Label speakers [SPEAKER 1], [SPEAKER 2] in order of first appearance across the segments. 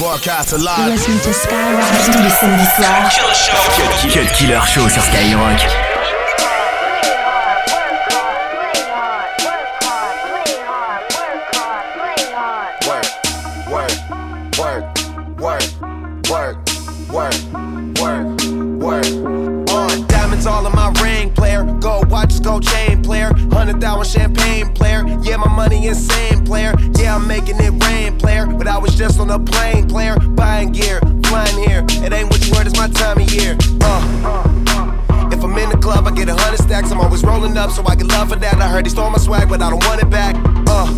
[SPEAKER 1] Broadcast alive.
[SPEAKER 2] Listen to Skyrock tous les samedis soirs.
[SPEAKER 3] Cut Killer Show sur Skyrock.
[SPEAKER 4] all in my ring, player. Gold watches, gold chain, player. Hundred thousand champagne, player. Yeah, my money insane, player. Yeah, I'm making it rain, player. I was just on a plane, player. Buying gear, flying here. It ain't what you heard, it's my time of year. Uh. If I'm in the club, I get a hundred stacks. I'm always rolling up, so I get love for that. I heard he stole my swag, but I don't want it back. Uh.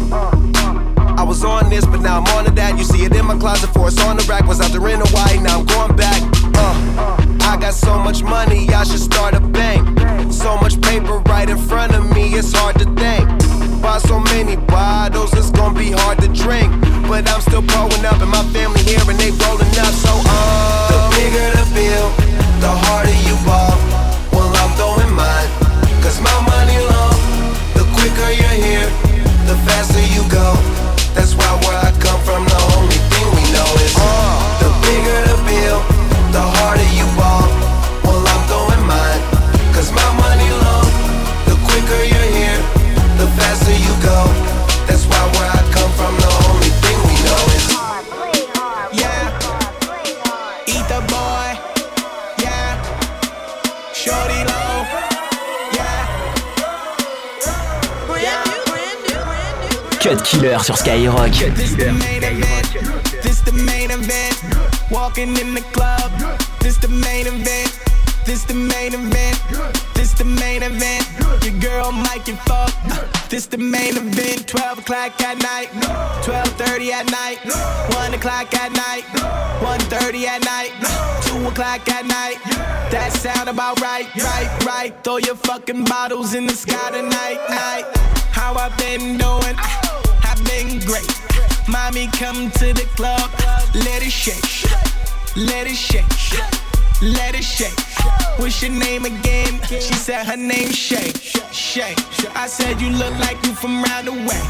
[SPEAKER 4] I was on this, but now I'm on to that. You see it in my closet for it's on the rack. Was out there in Hawaii, now I'm going back. Uh. I got so much money, I should start a bank. So much paper right in front of me, it's hard to think. Buy so many bottles, it's gonna be hard to drink. But I'm still growing up, and my family here, and they rolling up. So, uh,
[SPEAKER 3] Killer sur Skyrock.
[SPEAKER 5] This the main event. This the. This the main event. This the main event. This the main event. Your girl might get fucked. This the main event. 12 o'clock at night. 12:30 at night. 1 o'clock at night. 1:30 at night. 2 o'clock at night. That sound about right, right, right. Throw your fucking bottles in the sky tonight, night. How I've been doing? Been great. Mommy, come to the club. Let it shake. Let it shake. Let it shake. What's your name again? She said her name's Shay. Shay. I said you look like you from round the way.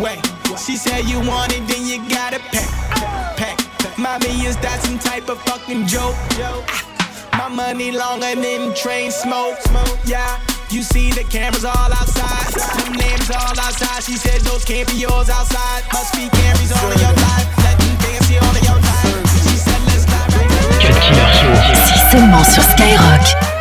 [SPEAKER 5] Wait. She said you want it, then you gotta pay. Pay. Mommy, is that some type of fucking joke? My money longer than train smoke. Yeah. You see the cameras all outside. Them names all outside. She said those can't be yours outside. Must be cameras all in your life. Let them fancy all in your time. She said let's fly right now.
[SPEAKER 3] Cut Killer Show.
[SPEAKER 2] C'est seulement sur Skyrock.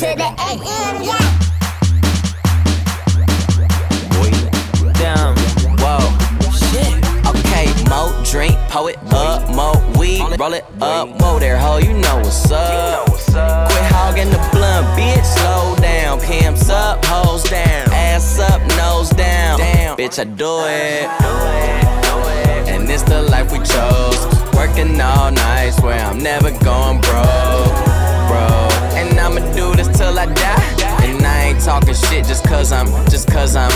[SPEAKER 6] To the AM. Yeah. down. Whoa, shit.
[SPEAKER 7] Okay, mo drink, pour it up, mo weed, roll it up, whoa there, ho, you know what's up. Quit hogging the blunt, bitch, slow down. Pimps up, hoes down, ass up, nose down. Damn, bitch, I do it. And it's the life we chose. Working all night, swear I'm never going broke, bro. And I'ma do this till I die. And I ain't talking shit just cause I'm, just cause I'm?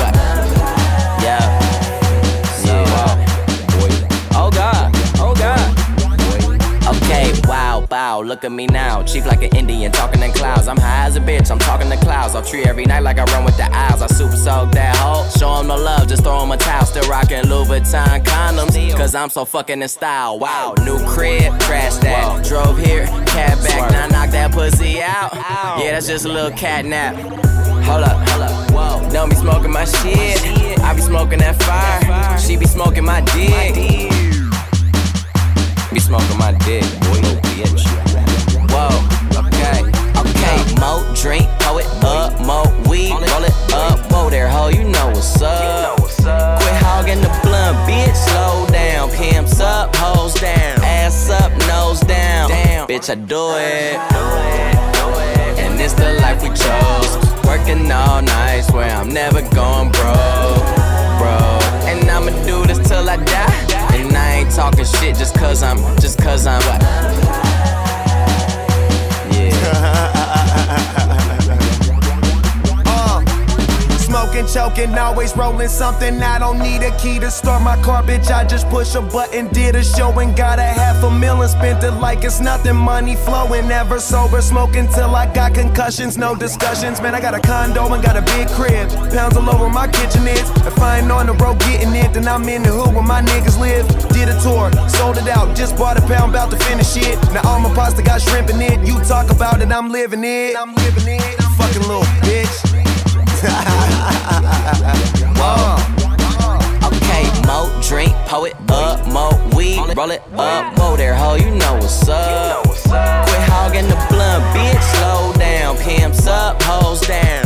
[SPEAKER 7] Yeah. Yeah. Uh, Okay, wow, wow, look at me now. Chief like an Indian, talking in clouds. I'm high as a bitch, I'm talking to clouds. I'll treat every night like I run with the owls. I super soak that hoe. Show 'em no love, just throw 'em a towel. Still rocking Louis Vuitton condoms, cause I'm so fucking in style. Wow, new crib, crash that. Drove here, cab back, now knock that pussy out. Yeah, that's just a little cat nap. Hold up, hold up, whoa. Don't be smoking my shit. I be smoking that fire. She be smoking my dick. Be smoking my dick, boy, no bitch. Whoa, okay, okay. Mo drink, pour it up, mo weed, roll it up. Whoa there, ho, you know what's up. Quit hogging the blunt, bitch, slow down. Pimps up, hoes down. Ass up, nose down. Damn, bitch, I do it. And it's the life we chose. Working all night, swear I'm never going broke,
[SPEAKER 4] Smoking, always rolling something. I don't need a key to start my car, bitch. I just push a button, did a show and got a half a million. Spent it like it's nothing. Money flowing, never sober. Smoking till I got concussions, no discussions. Man, I got a condo and got a big crib. Pounds all over my kitchen is. If I ain't on the road getting it, then I'm in the hood where my niggas live. Did a tour, sold it out, just bought a pound, about to finish it. Now all my pasta got shrimp in it. You talk about it, I'm living it. I'm living it. Fucking little bitch.
[SPEAKER 7] Okay, mo drink, pour it up, mo weed, roll it up, whoa there, ho, you know what's up. Quit hogging the blunt, bitch, slow down, pimps up, hoes down,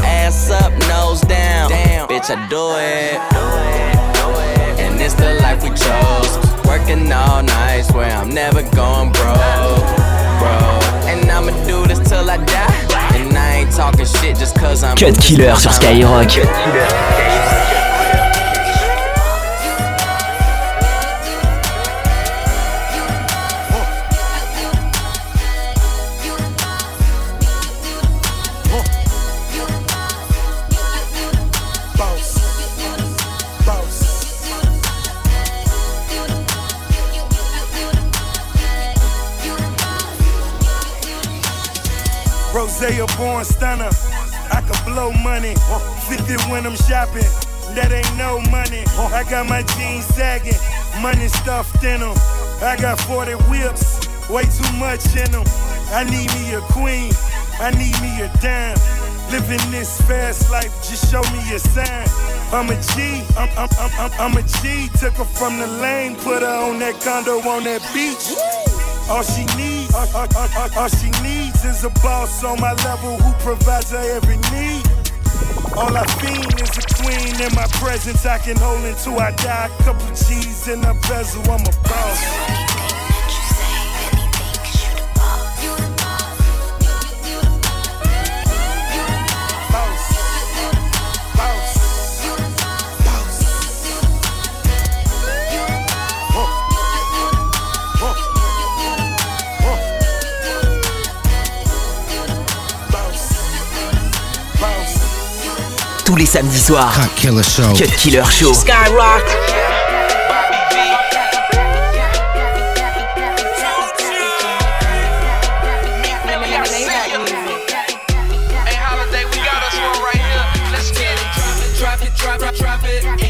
[SPEAKER 7] I do it. And it's the life we chose, working all night, I'm never going broke, bro. And I'ma do this till I die. And I ain't talking shit just cause I'm
[SPEAKER 3] Cut Killer sur Skyrock.
[SPEAKER 8] Rosé a born stunner. I could blow money. 50 when I'm shopping. That ain't no money. I got my jeans sagging. Money stuffed in them. I got 40 whips. Way too much in them. I need me a queen. I need me a dime. Living this fast life, just show me a sign. I'm a G, I'm, I'm, I'm, I'm, I'm a G. Took her from the lane, put her on that condo on that beach. All she needs, all, all, all, all she needs is a boss on my level who provides her every need. All I fiend is a queen in my presence. I can hold until I die. Couple G's in a bezel, I'm a. Boss.
[SPEAKER 3] Samedis soirs.
[SPEAKER 9] Cut Killer Show.
[SPEAKER 3] Cut Killer Show.
[SPEAKER 10] Skyrock.
[SPEAKER 11] Drop it, drop it, drop it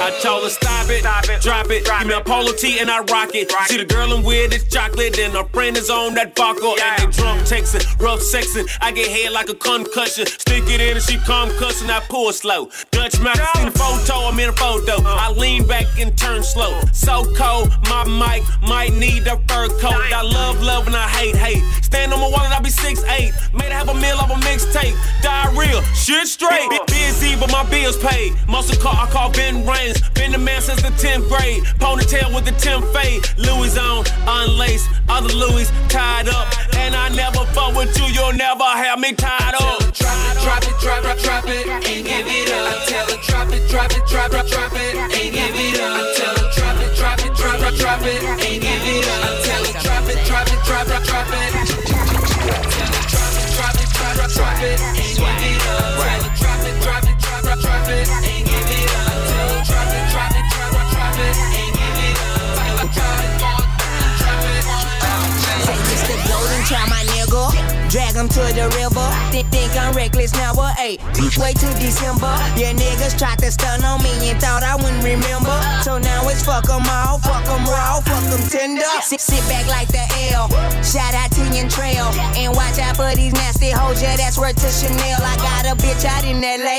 [SPEAKER 12] I told her stop it, drop it, give me a polo tee and I rock it. See the girl I'm with is chocolate and her friend is on that vodka and they drunk texting, rough sexing. I get head like a concussion, stick it in and she come cussing. I pull slow, Dutch mouth in the photo, I'm in a photo. Uh. I lean back and turn slow, so cold. My mic might need a fur coat. I love love and I hate hate. Stand on my wallet, I be six eight. Made have a meal off a mixtape, diarrhea, shit straight. Bit busy, but my bills paid. Muscle car, I call Ben Rains. Been the man since the 10th grade. Ponytail with the 10th fade. Louis on, unlaced. Other Louis tied up. And I never fuck with you, you'll never have me tied up.
[SPEAKER 11] Drop it, drop it, drop it, drop it, and give it up. Tell her drop it, drop it, drop it, drop it, and give it up. Tell her drop it, drop it, drop it, drop it, and give it up. Tell her drop it, drop it, drop it, drop it. Drop it, drop it, drop it, drop it, and give it up. Drop it, drop it, drop it, drop it, and give it up.
[SPEAKER 13] Child, my nigga. Drag him to the river. Think, think I'm reckless now, but hey, wait till December. Yeah, niggas tried to stun on me and thought I wouldn't remember. So now it's fuck 'em all, fuck 'em raw, fuck 'em tender. Sit, sit back like the L. Shout out to your trail. And watch out for these nasty hoes, yeah, that's worth to Chanel. I got a bitch out in LA.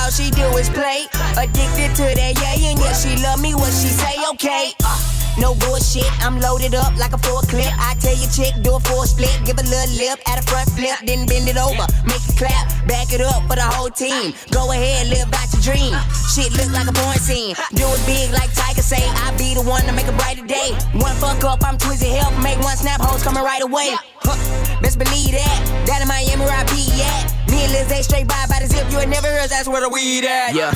[SPEAKER 13] All she do is play. Addicted to that, yeah, and yeah, she love me, what she say, okay. Uh.
[SPEAKER 7] No bullshit, I'm loaded up like a full clip. I tell you, chick, do a full split, give a little lip at a front flip, then bend it over, make it clap, back it up for the whole team. Go ahead, live out your dream. Shit look like a porn scene. Do it big like Tiger say, I be the one to make a brighter day. One fuck up, I'm Twizzy help, make one snap, hoes coming right away. Huh, best believe that. That in Miami I be at. Me and they straight by by the zip, you ain't never heard that's where the weed at.
[SPEAKER 13] Yeah.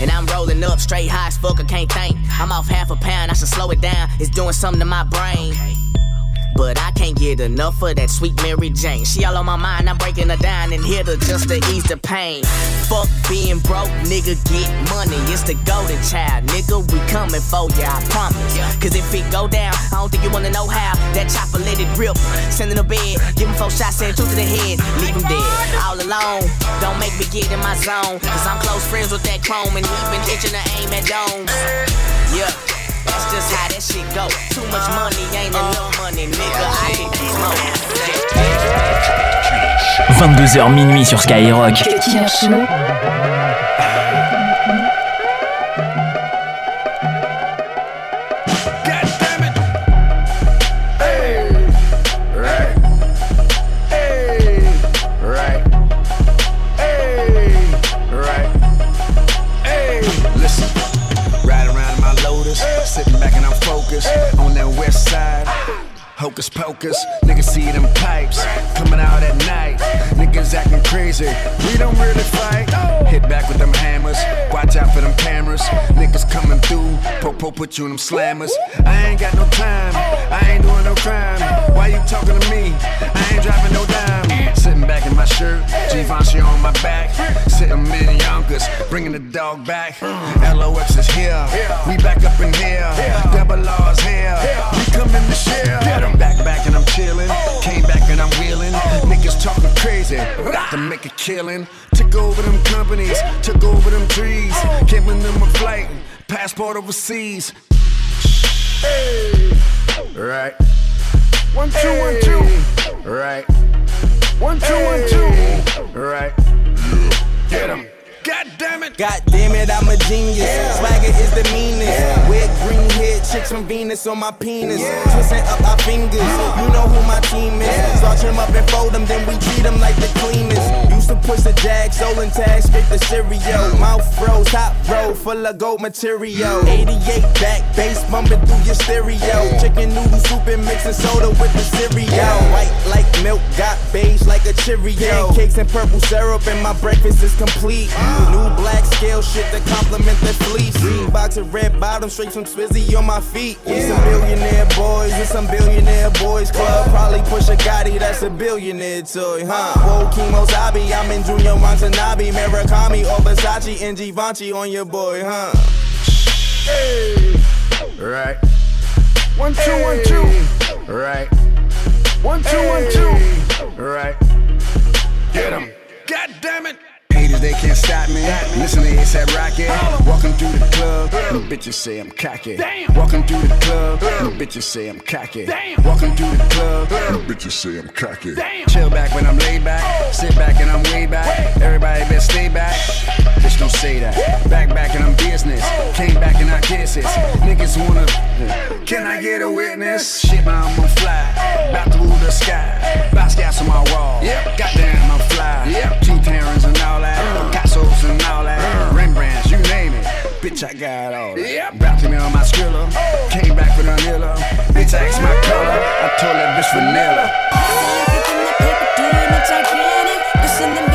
[SPEAKER 13] And I'm rolling up straight high as fuck, I can't think. I'm off half a pound, I should slow it down. It's doing something to my brain. But I can't get enough of that sweet Mary Jane. She all on my mind, I'm breaking her down and hit her just to ease the pain. Fuck being broke, nigga, get money. It's the golden child, nigga, we coming for ya, I promise. Cause if it go down, I don't think you wanna know how. That chopper let it rip. Send him to bed, give him four shots, send two to the head, leave him dead. All alone, don't make me get in my zone. Cause I'm close friends with that chrome and he been itching to aim at domes. Yeah. That's just how that shit go. Too much money ain't enough money, nigga. I can keep smoking.
[SPEAKER 3] 22h minuit sur Skyrock.
[SPEAKER 14] Killer Show.
[SPEAKER 1] Put you in them slammers. I ain't got no time, I ain't doing no crime. Why you talking to me? I ain't dropping no dime. Sitting back in my shirt, Givenchy on my back. Sitting in Yonkers, bringing the dog back. LOX is here, we back up in here. Double R's here, we coming to share. I'm back, back and I'm chilling. Came back and I'm wheeling. Niggas talking crazy, about to make a killing. Took over them companies, took over them trees. Giving them a flight, passport overseas. Hey, right. One, two, one, two. Right. One, two, one, two. Right. Get him. God damn it.
[SPEAKER 15] God damn it, I'm a genius. Swagger is the meanest. Wet green head chicks from Venus on my penis. Twisting up our fingers. You know who my team is. Starch them up and fold them, then we treat them like the cleanest. Used to push the jag, stolen tag, straight the cereal. Mouth froze, top row, full of gold material. 88 back, bass bumping through your stereo. Chicken noodle soup and mixing soda with the cereal. White like milk, got beige like a Cheerio. Pancakes and purple syrup, and my breakfast is complete. New black scale shit to complement the fleece. Box of red bottom, straight from Swizzy on my feet. We some billionaire boys in some billionaire boys club. Probably push a Gotti, that's a billionaire toy, huh? Whoa, Kimo Sabi, I'm in Junya Watanabe, Murakami or Versace and Givenchy on your boy, huh?
[SPEAKER 1] Hey. Right. One, two, one, two. Right. One, two, one, two. Right. Get him. God damn it. They can't stop me. Listen to ASAP Rocky. Walking through the club, and the bitches say I'm cocky. Walking through the club, and the bitches say I'm cocky. Walking through the club, and the bitches say I'm cocky. Chill back when I'm laid back. Sit back and I'm way back. Everybody better stay back. Bitch, don't say that. Back, back and I'm business. Came back and I kisses. Niggas wanna. Can I get a witness? Shit, man, I'm on fly. About through the sky. Basquiat's on my wall. Goddamn, I'm fly. Two Terrans and all that. Picasso's and all that. Rembrandts, you name it. Bitch, I got all that. To me on my skrilla. Came back with vanilla. Bitch, asked my color. I told that bitch vanilla.
[SPEAKER 16] Focus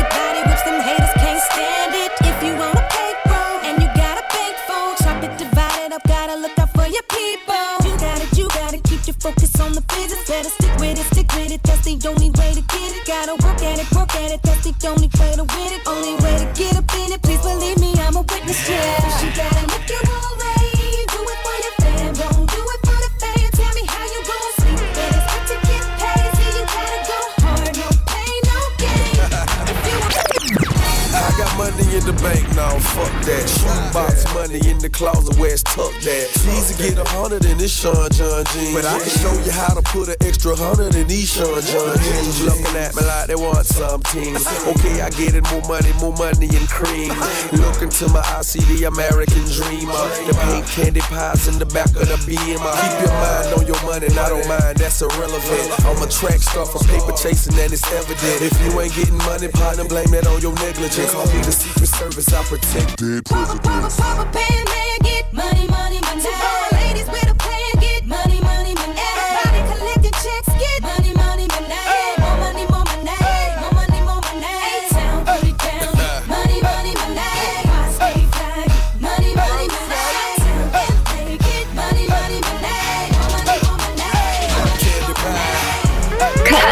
[SPEAKER 17] this Sean John jeans. But I can show you how to put an extra hundred in these Sean John jeans. Looking at me like they want something. Okay, I get it, more money, more money and cream. Look into my eyes, see the American dreamer. The pink candy pies in the back of the beamer. Keep your mind on your money, and I don't mind, that's irrelevant. I'm a track star from paper chasing, and it's evident. If you ain't getting money, partner, blame it on your negligence. Call me the Secret Service, I protect dead presidents.
[SPEAKER 18] Papa, pay man, get money, money, money.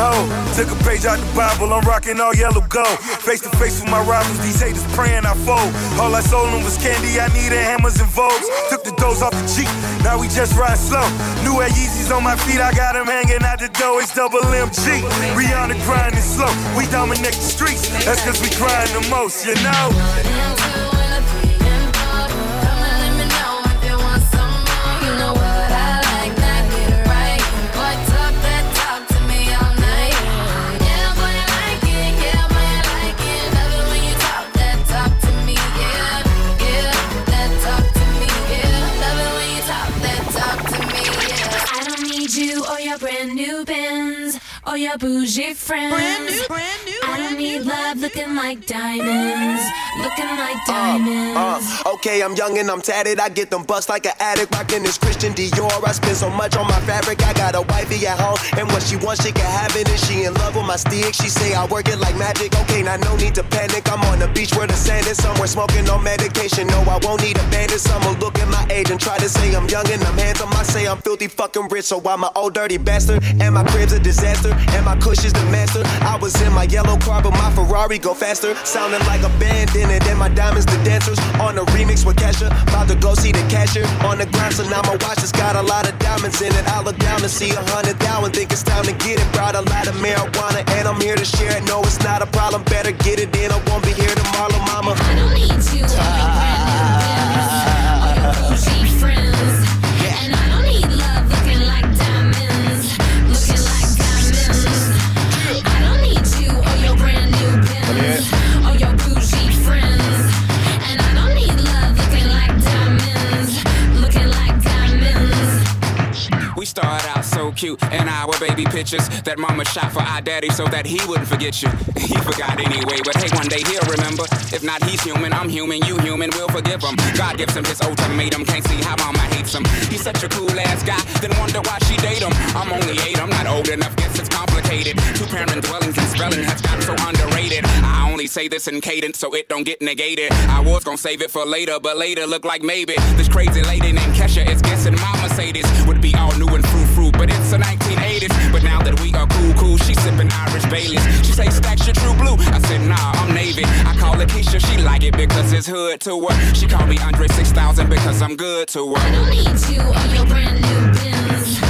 [SPEAKER 19] Right next to Young Ho. Took a page out the Bible, I'm rocking all yellow gold. Face to face with my rivals, these haters praying I fold. All I sold them was candy, I needed hammers and vogues. Took the doors off the Jeep, now we just ride slow. New Air Yeezys on my feet, I got them hanging out the door, it's double MG. Rihanna grinding slow, we dominate the streets, that's cause we grind the most, you know?
[SPEAKER 18] Bougie friends. Brand new, brand new. I don't need love looking like diamonds, looking like diamonds.
[SPEAKER 4] Uh, okay, I'm young and I'm tatted. I get them bust like an addict. Rockin' this Christian Dior. I spend so much on my fabric. I got a wifey at home, and what she wants, she can have it. And she in love with my stick. She say I work it like magic. Okay, now no need to panic. I'm on the beach where the sand is somewhere smoking on medication. No, I won't need a bandit. Someone look at my age and try to say I'm young and I'm handsome. I say I'm filthy fucking rich, so I'm an old dirty bastard. And my crib's a disaster, and my cush is the master. I was in my yellow car, but my Ferrari go faster. Sounding like a bandit, and my diamonds the dancers. On the remix with Kesha, about to go see the cashier. On the ground, so now my watch has got a lot of diamonds in it. I look down to see a hundred thousand, think it's time to get it. Brought a lot of marijuana, and I'm here to share it. No, it's not a problem, better get it in. I won't be here tomorrow, mama.
[SPEAKER 18] I don't need you your friends.
[SPEAKER 20] Cute in our baby pictures that mama shot for our daddy so that he wouldn't forget you. He forgot anyway, but hey, one day he'll remember. If not, he's human, I'm human, you human, we'll forgive him. God gives him his ultimatum, can't see how mama hates him. He's such a cool ass guy, then wonder why she date him. I'm only eight, I'm not old enough, guess it's complicated. Two parent dwellings and spelling has gotten so underrated. I only say this in cadence so it don't get negated. I was gonna save it for later, but later look like maybe. This crazy lady named Kesha is guessing my Mercedes would sipping Irish Baileys. She say, Stacks your true blue. I said, Nah, I'm Navy. I call her Keisha, she like it because it's hood to her. She call me Andre 6000 because I'm good to her.
[SPEAKER 18] I don't need you or your brand new Benz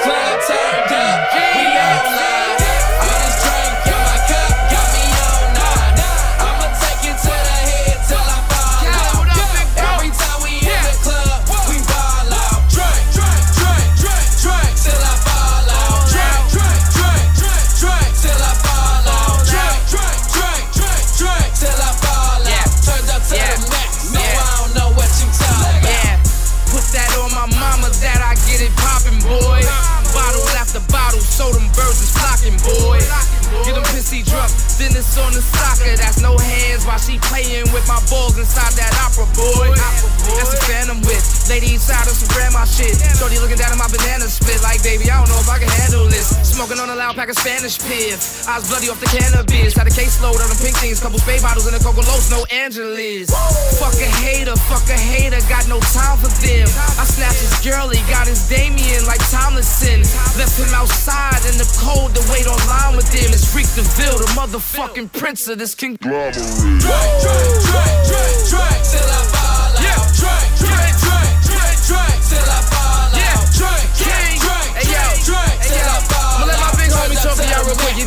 [SPEAKER 21] It's on the soccer. That's no hands while she playin' with my balls inside that opera, boy. That's a phantom with Lady inside of some grandma shit. Shorty looking down at my banana split like, baby, I don't know if I can handle this. Smoking on a loud pack of Spanish piff. Eyes bloody off the cannabis. Had a caseload of them pink things, couple spade bottles in a Coco Los, no Angeles. Fuck a hater, fuck a hater, got no time for them. I snatched his girlie, got his Damien like Tomlinson. Left him outside in the cold to wait online with him. It's Freak DeVille, the motherfucking prince of this conglomerate. Out. Yeah. I. Yeah.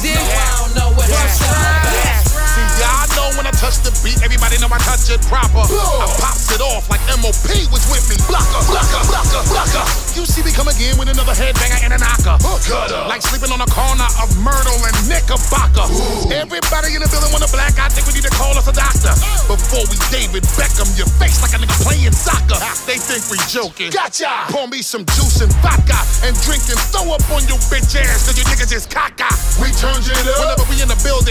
[SPEAKER 21] You? Don't know what
[SPEAKER 22] See, y'all know when I touch the beat, everybody know I touch it proper. I pops it off like MOP was with me. Blocker, blocker, blocker, blocker. You see me come again with another headbanger and a knocker. Cutter. Like sleeping on a corner of Myrtle and Knickerbocker. Everybody in the building want a black. I think we need to call us a doctor. Oh. Before we David Beckham, your face like a nigga playing soccer. Ah. They think we joking. Gotcha. Pour me some juice and vodka and drink and throw up on your bitch ass cause you niggas is caca. We turn it up. Whenever we in the building,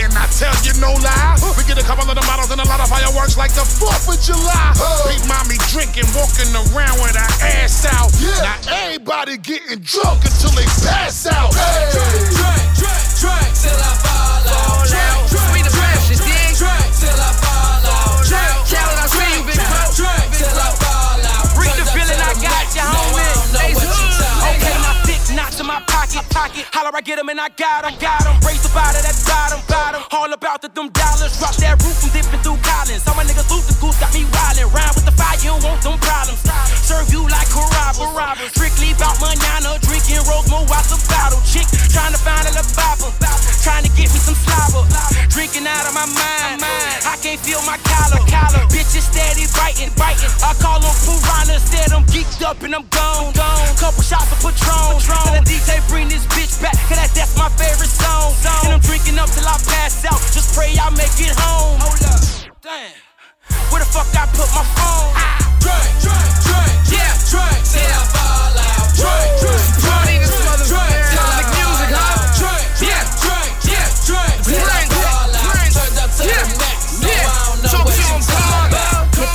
[SPEAKER 22] fireworks like the 4th of July. Beat mommy drinking, walking around with her ass out. Now everybody getting drunk until they pass out.
[SPEAKER 21] Drink, drink, drink, drink, till I fall out. Drink, drink,
[SPEAKER 6] pocket. Holler, I get 'em and I got 'em, got 'em. Raise the bottom, that's bottom, bottom. All about the them dollars. Drop that roof, I'm dipping through Collins. All my niggas loose the goose, got me wildin'. Round with the fire, you don't want them problems. Serve you like Caraba. Strictly about manana, drinking Rosemo out the bottle. Chick trying to find a la. Trying to get me some slobber. Drinking out of my mind. I can't feel my collar. collar. Bitches steady biting, biting. I call them piranhas. Said I'm geeked up and I'm gone. gone. Couple shots of Patron. Tell the DJ bring this bitch back. Cause that, that's my favorite song. And I'm drinking up till I pass out. Just pray I make it home. Hold up. Damn. Where the fuck I put my phone? Ah. Drink, drink, drink, yeah, drink, till I fall out. Drink, drink, drink,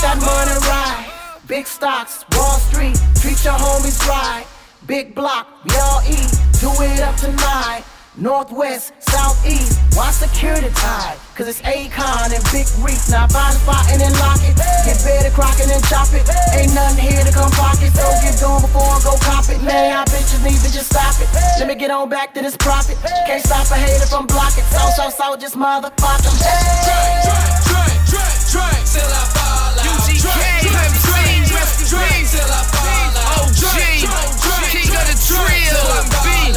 [SPEAKER 10] that money right. Big stocks, Wall Street, treat your homies right. Big block, we all eat, do it up tonight. Northwest, Southeast, why security tied? Cause it's Akon and Big Reek. Now find a spot and then lock it. Get better, crock it and chop it. Ain't nothing here to come pocket. So get going before I go cop it. Man, y'all bitches need to just stop it. Let me get on back to this profit. Can't stop a hater from blocking. So, so, so, just motherfuck 'em.
[SPEAKER 21] Drink, drink, drink, drink, drink, Till I fall out. OG, king of the drill. B,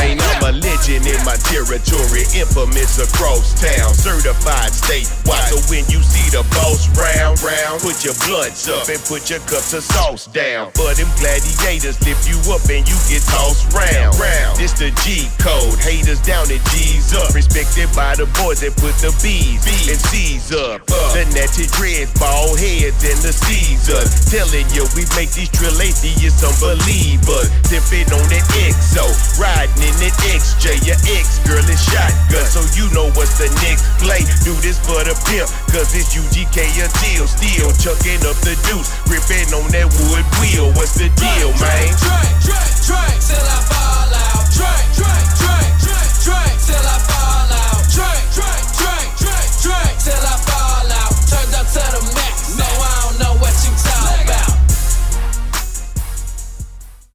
[SPEAKER 4] Man, I'm a legend in my territory, infamous across town, certified statewide. So when you see the boss round, round, put your blunts up and put your cups of sauce down. For them gladiators lift you up and you get tossed round, round. This the G code, haters down and G's up, respected by the boys that put the B's and C's up. The natty dreads, bald heads, and the Caesars. Telling you we make these trill atheists unbelievers. Sipping on that XO, riding in that XJ. Your ex girl is shotgun, so you know what's the next play. Do this for the pimp, Cause it's UGK until still chucking up the juice, ripping on that wood wheel. What's the deal, man?
[SPEAKER 21] Drink, drink, drink, till I fall out. Drink, drink,
[SPEAKER 11] drink, drink, drink, till I fall out. Drink, drink, drink, drink, drink, till I fall out. Turned up to the max.